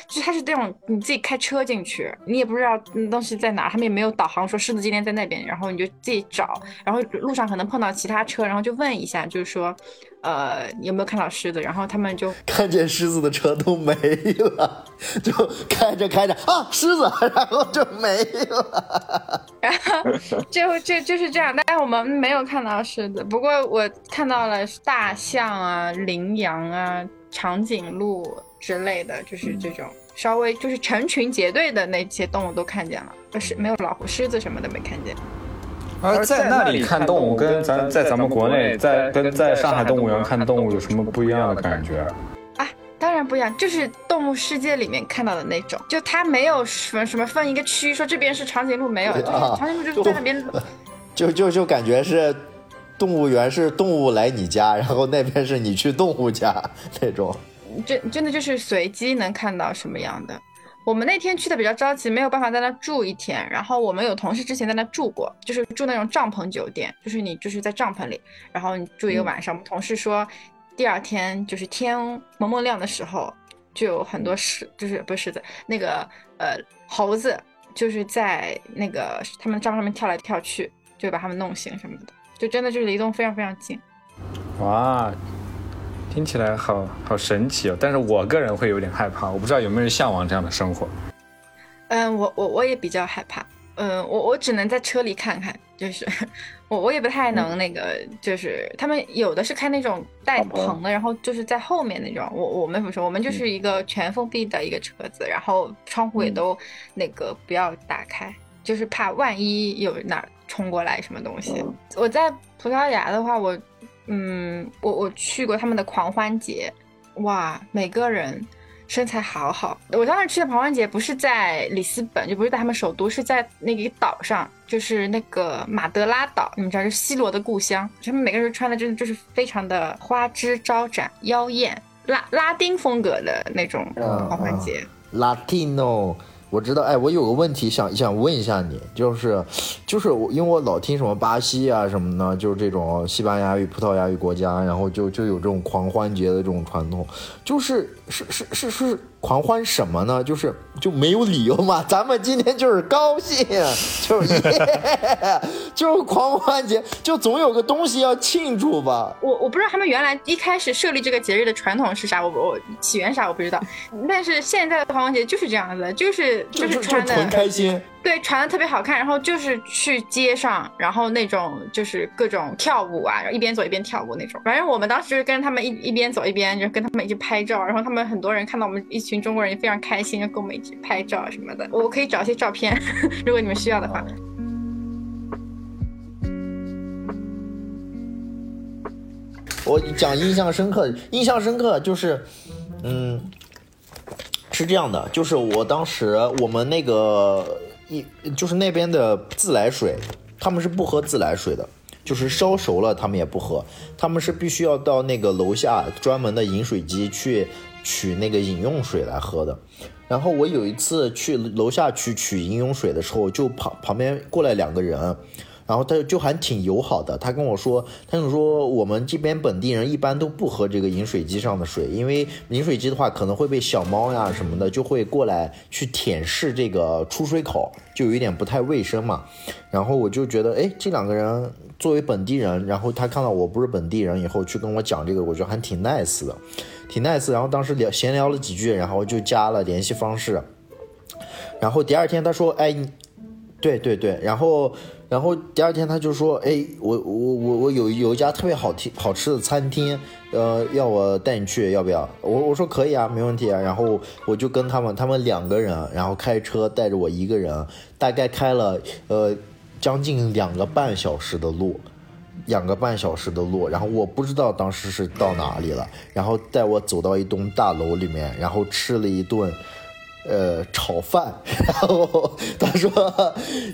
[SPEAKER 4] 就是它是这种你自己开车进去，你也不知道东西在哪，他们也没有导航说。狮子今天在那边，然后你就自己找，然后路上可能碰到其他车，然后就问一下，就是说，呃，有没有看到狮子？然后他们就
[SPEAKER 3] 看见狮子的车都没了，就开着开着啊，狮子，然后就没了，
[SPEAKER 4] 然后就就就是这样。但是我们没有看到狮子，不过我看到了大象啊、羚羊啊、长颈鹿之类的，就是这种。稍微就是成群结队的那些动物都看见了，不是没有老虎、狮子什么的没看见。
[SPEAKER 2] 而在那里看动物，跟咱在咱们国内在跟在上海动物园看动物有什么不一样的感觉？
[SPEAKER 4] 啊，当然不一样，就是动物世界里面看到的那种，就它没有什么什么分一个区，说这边是长颈鹿没有，就是长颈鹿就在那边，
[SPEAKER 3] 就就就感觉是动物园是动物来你家，然后那边是你去动物家那种。
[SPEAKER 4] 真真的就是随机能看到什么样的。我们那天去的比较着急，没有办法在那住一天。然后我们有同事之前在那住过，就是住那种帐篷酒店，就是你就是在帐篷里，然后你住一个晚上。我们同事说，第二天就是天蒙蒙亮的时候，就有很多狮，就是不是狮子，那个呃猴子，就是在那个他们帐篷上面跳来跳去，就把他们弄醒什么的，就真的就是离动非常非常近。
[SPEAKER 2] 哇。听起来好好神奇哦，但是我个人会有点害怕，我不知道有没有人向往这样的生活。
[SPEAKER 4] 嗯，我我我也比较害怕，嗯，我我只能在车里看看，就是我我也不太能那个，就是他们有的是开那种带棚的，然后就是在后面那种，我我们不是，我们就是一个全封闭的一个车子，然后窗户也都那个不要打开，就是怕万一有哪冲过来什么东西。我在葡萄牙的话，我。嗯，我我去过他们的狂欢节，哇，每个人身材好好。我当时去的狂欢节不是在里斯本，就不是在他们首都，是在那个岛上，就是那个马德拉岛，你们知道，是西罗的故乡。他们每个人穿的真的就是非常的花枝招展、妖艳、拉拉丁风格的那种狂欢节。
[SPEAKER 3] Latino。我知道，哎，我有个问题想想问一下你，就是，就是我，因为我老听什么巴西啊什么的，就是这种西班牙语、葡萄牙语国家，然后就就有这种狂欢节的这种传统，就是是是是是。狂欢什么呢？就是就没有理由嘛。咱们今天就是高兴，就是 就是狂欢节，就总有个东西要庆祝吧。
[SPEAKER 4] 我我不知道他们原来一开始设立这个节日的传统是啥，我我起源啥我不知道。但是现在的狂欢节就是这样子，就是就是穿的
[SPEAKER 3] 纯开心。
[SPEAKER 4] 对，穿的特别好看，然后就是去街上，然后那种就是各种跳舞啊，一边走一边跳舞那种。反正我们当时就是跟他们一一边走一边就跟他们一起拍照，然后他们很多人看到我们一群中国人也非常开心，就跟我们一起拍照什么的。我可以找一些照片，如果你们需要的话。
[SPEAKER 3] 我讲印象深刻，印象深刻就是，嗯，是这样的，就是我当时我们那个。一就是那边的自来水，他们是不喝自来水的，就是烧熟了他们也不喝，他们是必须要到那个楼下专门的饮水机去取那个饮用水来喝的。然后我有一次去楼下去取饮用水的时候，就旁旁边过来两个人。然后他就还挺友好的，他跟我说，他就说我们这边本地人一般都不喝这个饮水机上的水，因为饮水机的话可能会被小猫呀什么的就会过来去舔舐这个出水口，就有一点不太卫生嘛。然后我就觉得，哎，这两个人作为本地人，然后他看到我不是本地人以后去跟我讲这个，我觉得还挺 nice 的，挺 nice。然后当时聊闲聊了几句，然后就加了联系方式。然后第二天他说，哎，对对对，然后。然后第二天他就说：“哎，我我我我有有一家特别好听好吃的餐厅，呃，要我带你去，要不要？”我我说可以啊，没问题啊。然后我就跟他们，他们两个人，然后开车带着我一个人，大概开了呃将近两个半小时的路，两个半小时的路。然后我不知道当时是到哪里了，然后带我走到一栋大楼里面，然后吃了一顿呃，炒饭，然后他说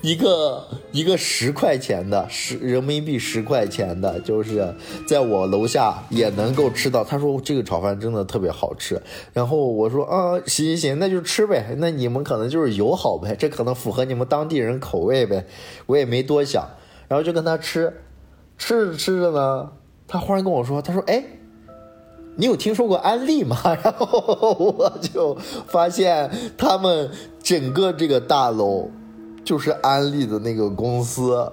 [SPEAKER 3] 一个一个十块钱的十人民币十块钱的，就是在我楼下也能够吃到。他说这个炒饭真的特别好吃。然后我说啊，行行行，那就吃呗。那你们可能就是友好呗，这可能符合你们当地人口味呗。我也没多想，然后就跟他吃，吃着吃着呢，他忽然跟我说，他说哎。你有听说过安利吗？然后我就发现他们整个这个大楼就是安利的那个公司，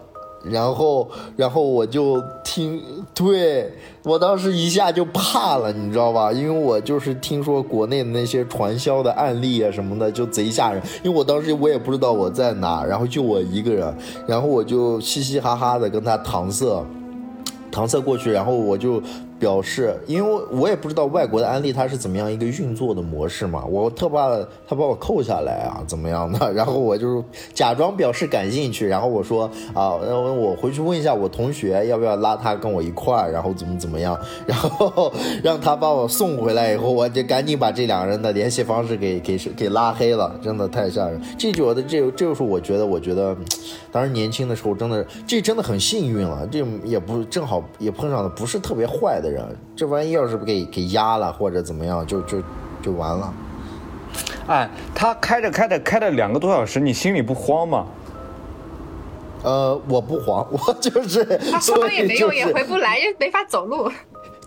[SPEAKER 3] 然后然后我就听，对我当时一下就怕了，你知道吧？因为我就是听说国内的那些传销的案例啊什么的，就贼吓人。因为我当时我也不知道我在哪，然后就我一个人，然后我就嘻嘻哈哈的跟他搪塞，搪塞过去，然后我就。表示，因为我也不知道外国的安利它是怎么样一个运作的模式嘛，我特怕他把我扣下来啊，怎么样的？然后我就假装表示感兴趣，然后我说啊，我回去问一下我同学要不要拉他跟我一块儿，然后怎么怎么样，然后让他把我送回来以后，我就赶紧把这两个人的联系方式给给给拉黑了，真的太吓人。这就我的这这就是我觉得，我觉得当时年轻的时候真的这真的很幸运了，这也不正好也碰上的不是特别坏的。人，这万一要是给给压了或者怎么样，就就就完了。
[SPEAKER 2] 哎，他开着开着开了两个多小时，你心里不慌吗？
[SPEAKER 3] 呃，我不慌，我就是。
[SPEAKER 4] 他慌也没用，也回不来，又没法走路。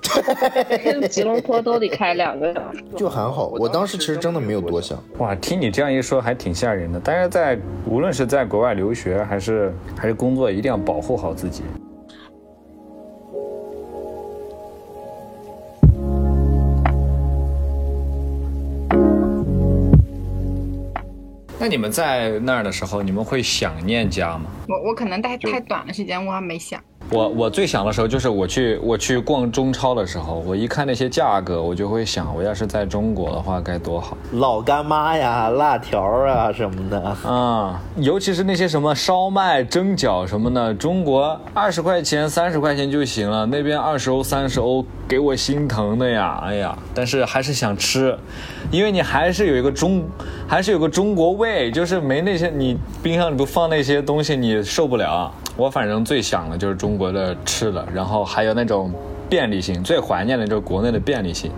[SPEAKER 5] 对，吉隆坡都得开两个小时。
[SPEAKER 3] 就还好，我当时其实真的没有多想。
[SPEAKER 2] 哇，听你这样一说，还挺吓人的。但是在无论是在国外留学还是还是工作，一定要保护好自己。那你们在那儿的时候，你们会想念家吗？
[SPEAKER 4] 我我可能待太短的时间，我还没想。
[SPEAKER 2] 我我最想的时候就是我去我去逛中超的时候，我一看那些价格，我就会想，我要是在中国的话该多好。
[SPEAKER 3] 老干妈呀，辣条啊什么的
[SPEAKER 2] 啊，尤其是那些什么烧麦、蒸饺什么的，中国二十块钱、三十块钱就行了，那边二十欧、三十欧，给我心疼的呀！哎呀，但是还是想吃，因为你还是有一个中，还是有个中国味，就是没那些你冰箱里不放那些东西，你受不了。我反正最想的就是中国的吃的，然后还有那种便利性，最怀念的就是国内的便利性。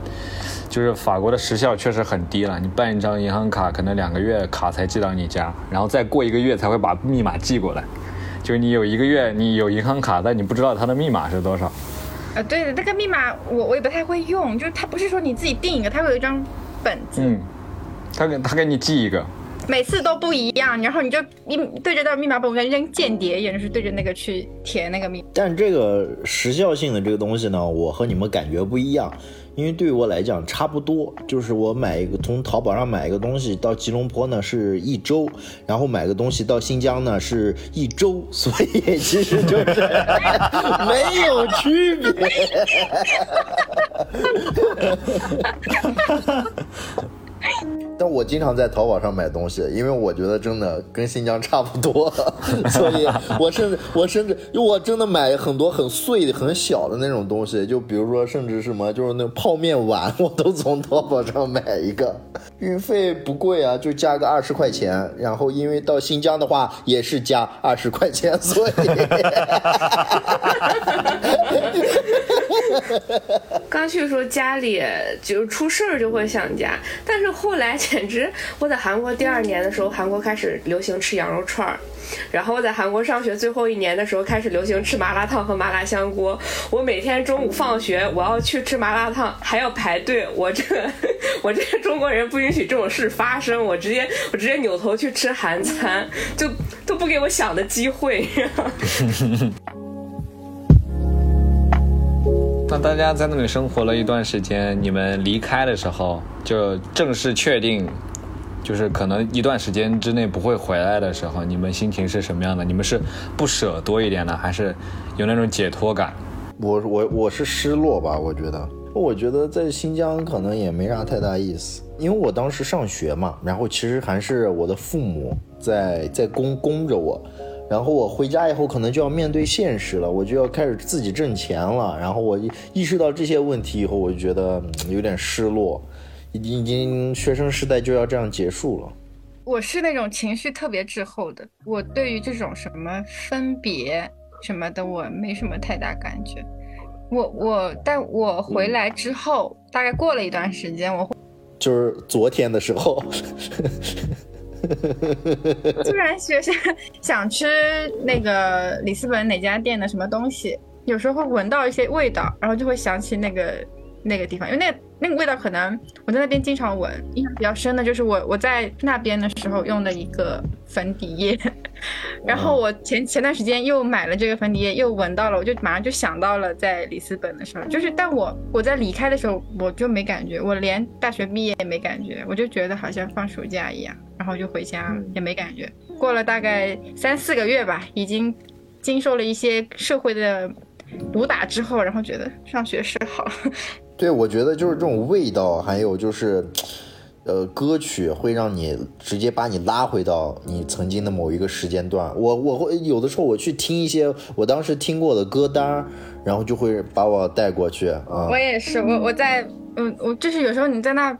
[SPEAKER 2] 就是法国的时效确实很低了，你办一张银行卡，可能两个月卡才寄到你家，然后再过一个月才会把密码寄过来。就你有一个月你有银行卡，但你不知道它的密码是多少。
[SPEAKER 4] 呃，对的，那个密码我我也不太会用，就是它不是说你自己定一个，它会有一张本子。
[SPEAKER 2] 嗯，他给他给你寄一个。
[SPEAKER 4] 每次都不一样，然后你就一对着那个密码本，跟扔间谍一样，就是对着那个去填那个密。
[SPEAKER 3] 但这个时效性的这个东西呢，我和你们感觉不一样，因为对于我来讲差不多，就是我买一个从淘宝上买一个东西到吉隆坡呢是一周，然后买个东西到新疆呢是一周，所以其实就是 没有区别。我经常在淘宝上买东西，因为我觉得真的跟新疆差不多，所以我甚至我甚至我真的买很多很碎的、很小的那种东西，就比如说甚至什么就是那泡面碗，我都从淘宝上买一个，运费不贵啊，就加个二十块钱，然后因为到新疆的话也是加二十块钱，所以。
[SPEAKER 5] 刚去说家里就出事儿就会想家，但是后来 简直我在韩国第二年的时候，韩国开始流行吃羊肉串儿，然后我在韩国上学最后一年的时候开始流行吃麻辣烫和麻辣香锅。我每天中午放学我要去吃麻辣烫还要排队，我这我这中国人不允许这种事发生，我直接我直接扭头去吃韩餐，就都不给我想的机会。
[SPEAKER 2] 那大家在那里生活了一段时间，你们离开的时候就正式确定，就是可能一段时间之内不会回来的时候，你们心情是什么样的？你们是不舍多一点呢，还是有那种解脱感？
[SPEAKER 3] 我我我是失落吧，我觉得，我觉得在新疆可能也没啥太大意思，因为我当时上学嘛，然后其实还是我的父母在在供供着我。然后我回家以后，可能就要面对现实了，我就要开始自己挣钱了。然后我意识到这些问题以后，我就觉得有点失落，已经已经学生时代就要这样结束了。
[SPEAKER 4] 我是那种情绪特别滞后的，我对于这种什么分别什么的，我没什么太大感觉。我我，但我回来之后，大概过了一段时间，我会
[SPEAKER 3] 就是昨天的时候，
[SPEAKER 4] 突然学生想吃那个里斯本哪家店的什么东西，有时候会闻到一些味道，然后就会想起那个那个地方，因为那那个味道可能我在那边经常闻。印象比较深的就是我我在那边的时候用的一个粉底液，然后我前前段时间又买了这个粉底液，又闻到了，我就马上就想到了在里斯本的时候，就是但我我在离开的时候我就没感觉，我连大学毕业也没感觉，我就觉得好像放暑假一样，然后就回家也没感觉。过了大概三四个月吧，已经经受了一些社会的毒打之后，然后觉得上学是好。
[SPEAKER 3] 对，我觉得就是这种味道，还有就是，呃，歌曲会让你直接把你拉回到你曾经的某一个时间段。我我会有的时候我去听一些我当时听过的歌单，然后就会把我带过去啊。
[SPEAKER 4] 我也是，我我在，嗯，我就是有时候你在那，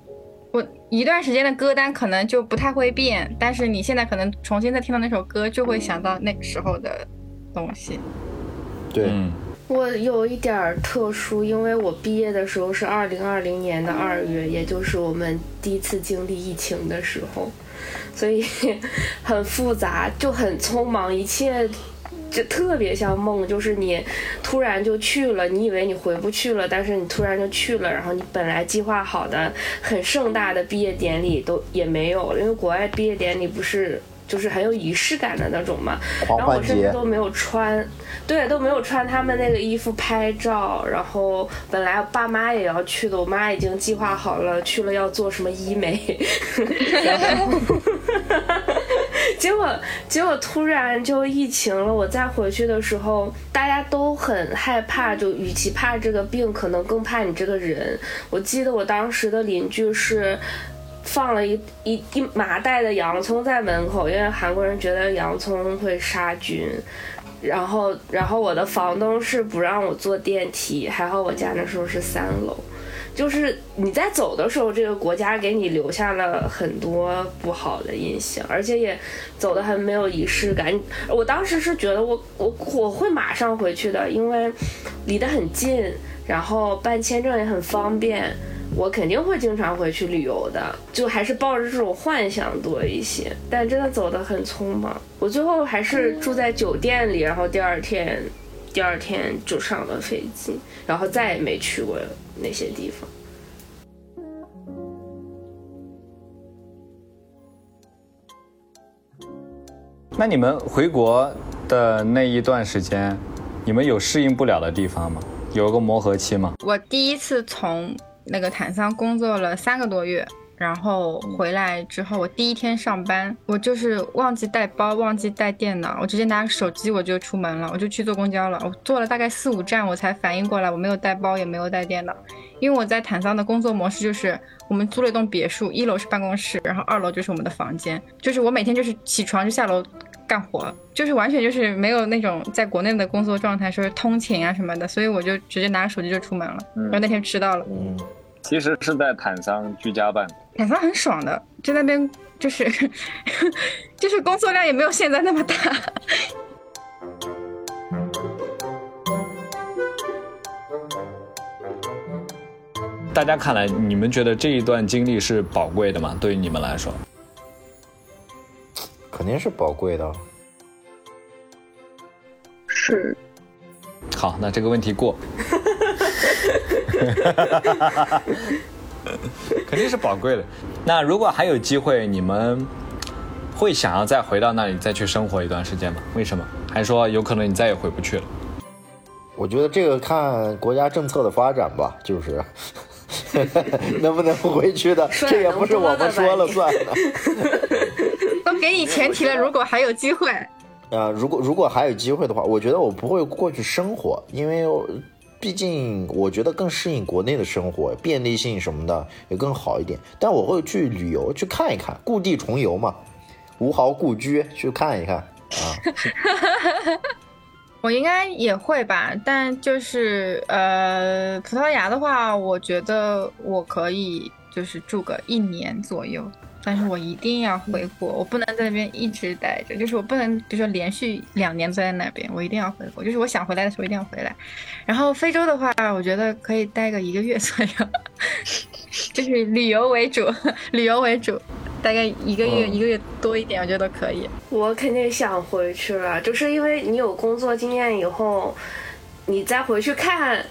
[SPEAKER 4] 我一段时间的歌单可能就不太会变，但是你现在可能重新再听到那首歌，就会想到那个时候的东西。
[SPEAKER 3] 对，
[SPEAKER 2] 嗯，
[SPEAKER 5] 我有一点儿特殊，因为我毕业的时候是二零二零年的二月，也就是我们第一次经历疫情的时候，所以 很复杂，就很匆忙，一切就特别像梦，就是你突然就去了，你以为你回不去了，但是你突然就去了，然后你本来计划好的很盛大的毕业典礼都也没有了，因为国外毕业典礼不是。就是很有仪式感的那种嘛，然后我甚至都没有穿，对，都没有穿他们那个衣服拍照。然后本来爸妈也要去的，我妈已经计划好了，去了要做什么医美，然后 结果结果突然就疫情了。我再回去的时候，大家都很害怕，就与其怕这个病，可能更怕你这个人。我记得我当时的邻居是。放了一一一麻袋的洋葱在门口，因为韩国人觉得洋葱会杀菌。然后，然后我的房东是不让我坐电梯，还好我家那时候是三楼。就是你在走的时候，这个国家给你留下了很多不好的印象，而且也走得很没有仪式感。我当时是觉得我我我会马上回去的，因为离得很近，然后办签证也很方便。我肯定会经常回去旅游的，就还是抱着这种幻想多一些。但真的走得很匆忙，我最后还是住在酒店里，然后第二天，第二天就上了飞机，然后再也没去过那些地方。
[SPEAKER 2] 那你们回国的那一段时间，你们有适应不了的地方吗？有个磨合期吗？
[SPEAKER 4] 我第一次从那个坦桑工作了三个多月，然后回来之后，我第一天上班，我就是忘记带包，忘记带电脑，我直接拿个手机我就出门了，我就去坐公交了。我坐了大概四五站，我才反应过来，我没有带包，也没有带电脑。因为我在坦桑的工作模式就是，我们租了一栋别墅，一楼是办公室，然后二楼就是我们的房间，就是我每天就是起床就下楼。干活就是完全就是没有那种在国内的工作状态，说是通勤啊什么的，所以我就直接拿着手机就出门了。然后那天迟到了，
[SPEAKER 3] 嗯，
[SPEAKER 2] 其实是在坦桑居家办。
[SPEAKER 4] 坦桑很爽的，就那边就是 就是工作量也没有现在那么大。
[SPEAKER 2] 大家看来，你们觉得这一段经历是宝贵的吗？对于你们来说，
[SPEAKER 3] 肯定是宝贵的。
[SPEAKER 5] 是，
[SPEAKER 2] 好，那这个问题过。肯定是宝贵的。那如果还有机会，你们会想要再回到那里再去生活一段时间吗？为什么？还是说有可能你再也回不去了？
[SPEAKER 3] 我觉得这个看国家政策的发展吧，就是 能不能回去的，这也不是我们说了算的。
[SPEAKER 4] 都给你前提了，如果还有机会，
[SPEAKER 3] 啊、如果如果还有机会的话，我觉得我不会过去生活，因为毕竟我觉得更适应国内的生活，便利性什么的也更好一点。但我会去旅游，去看一看，故地重游嘛，吴豪故居去看一看啊。
[SPEAKER 4] 我应该也会吧。但就是呃，葡萄牙的话，我觉得我可以就是住个一年左右。但是我一定要回国，我不能在那边一直待着，就是我不能，比如说连续两年在那边，我一定要回国，就是我想回来的时候一定要回来。然后非洲的话，我觉得可以待个一个月左右，就是旅游为主，旅游为主，大概一个月一个月多一点，我觉得可以。
[SPEAKER 5] 我肯定想回去了，就是因为你有工作经验以后，你再回去看。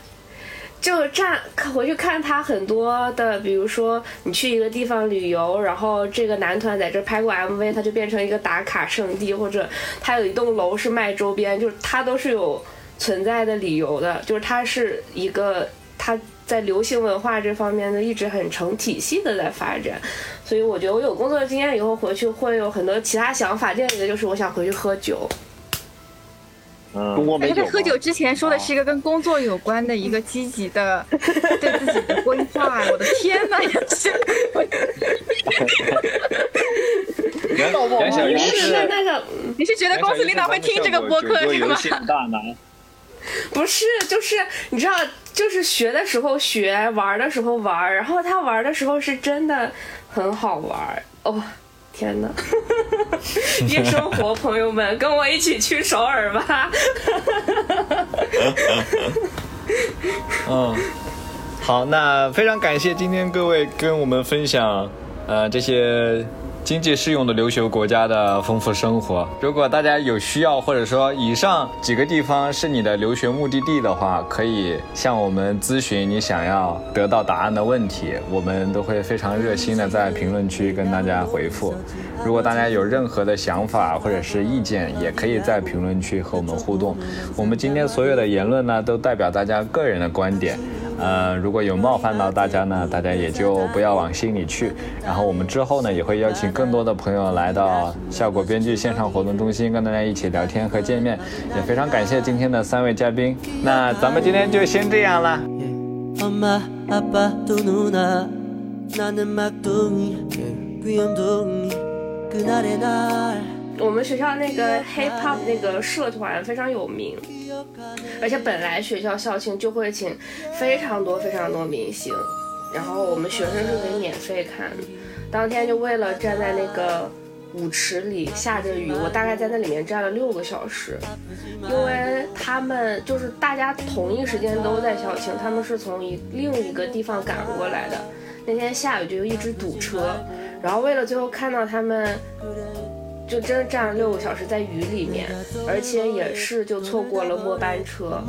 [SPEAKER 5] 就站回去看他很多的，比如说你去一个地方旅游，然后这个男团在这拍过 MV，他就变成一个打卡圣地，或者他有一栋楼是卖周边，就是他都是有存在的理由的，就是他是一个他在流行文化这方面的一直很成体系的在发展，所以我觉得我有工作经验以后回去会有很多其他想法，另一个就是我想回去喝酒。
[SPEAKER 6] 中国美
[SPEAKER 4] 酒。在喝酒之前说的是一个跟工作有关的一个积极的 对自己的规划。我的天哪！
[SPEAKER 2] 杨小鱼
[SPEAKER 5] 是那个，
[SPEAKER 4] 你是觉得公司领导会听这个播客是吗？
[SPEAKER 5] 不是，就是你知道，就是学的时候学，玩的时候玩，然后他玩的时候是真的很好玩哦。天哪！夜生活，朋友们，跟我一起去首尔吧！
[SPEAKER 2] 嗯，好，那非常感谢今天各位跟我们分享，呃，这些。经济适用的留学国家的丰富生活。如果大家有需要，或者说以上几个地方是你的留学目的地的话，可以向我们咨询你想要得到答案的问题，我们都会非常热心的在评论区跟大家回复。如果大家有任何的想法或者是意见，也可以在评论区和我们互动。我们今天所有的言论呢，都代表大家个人的观点。呃，如果有冒犯到大家呢，大家也就不要往心里去。然后我们之后呢，也会邀请更多的朋友来到效果编剧线上活动中心，跟大家一起聊天和见面。也非常感谢今天的三位嘉宾。那咱们今天就先这样了。
[SPEAKER 5] 我们学校那个 hip hop 那个社团非常有名，而且本来学校校庆就会请非常多非常多明星，然后我们学生是可以免费看的。当天就为了站在那个舞池里，下着雨，我大概在那里面站了六个小时，因为他们就是大家同一时间都在校庆，他们是从一另一个地方赶过来的。那天下雨就一直堵车，然后为了最后看到他们。就真的站了六个小时在雨里面，而且也是就错过了末班车，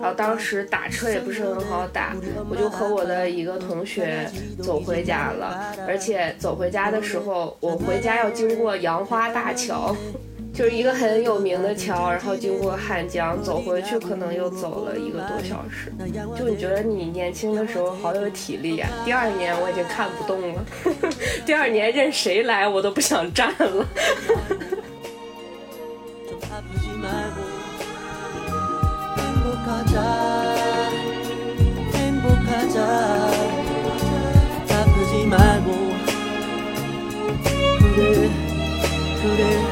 [SPEAKER 5] 然后当时打车也不是很好打，我就和我的一个同学走回家了，而且走回家的时候，我回家要经过杨花大桥。就是一个很有名的桥，然后经过汉江，走回去可能又走了一个多小时。就你觉得你年轻的时候好有体力呀？第二年我已经看不动了，第二年任谁来我都不想站了。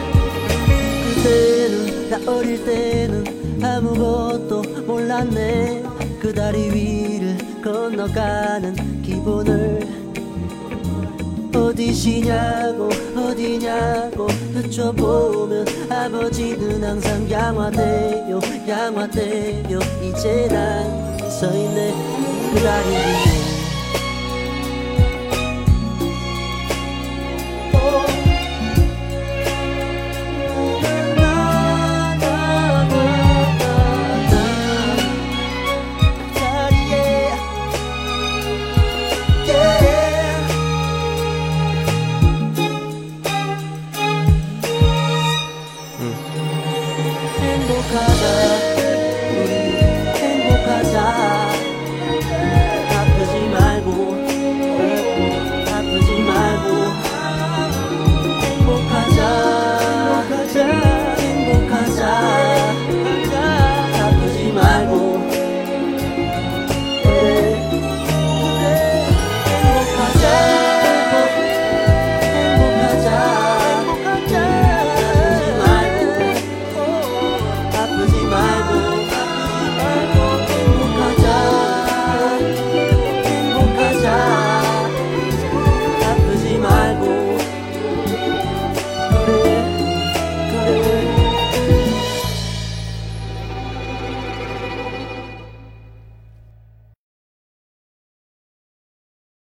[SPEAKER 5] 나 어릴 때는 아무것도 몰랐네. 그 다리 위를 건너가는 기분을. 어디시냐고 어디냐고 여쭤보면 아버지는 항상 양화대요 양화대요. 이제 난 서있네. 그 다리 위에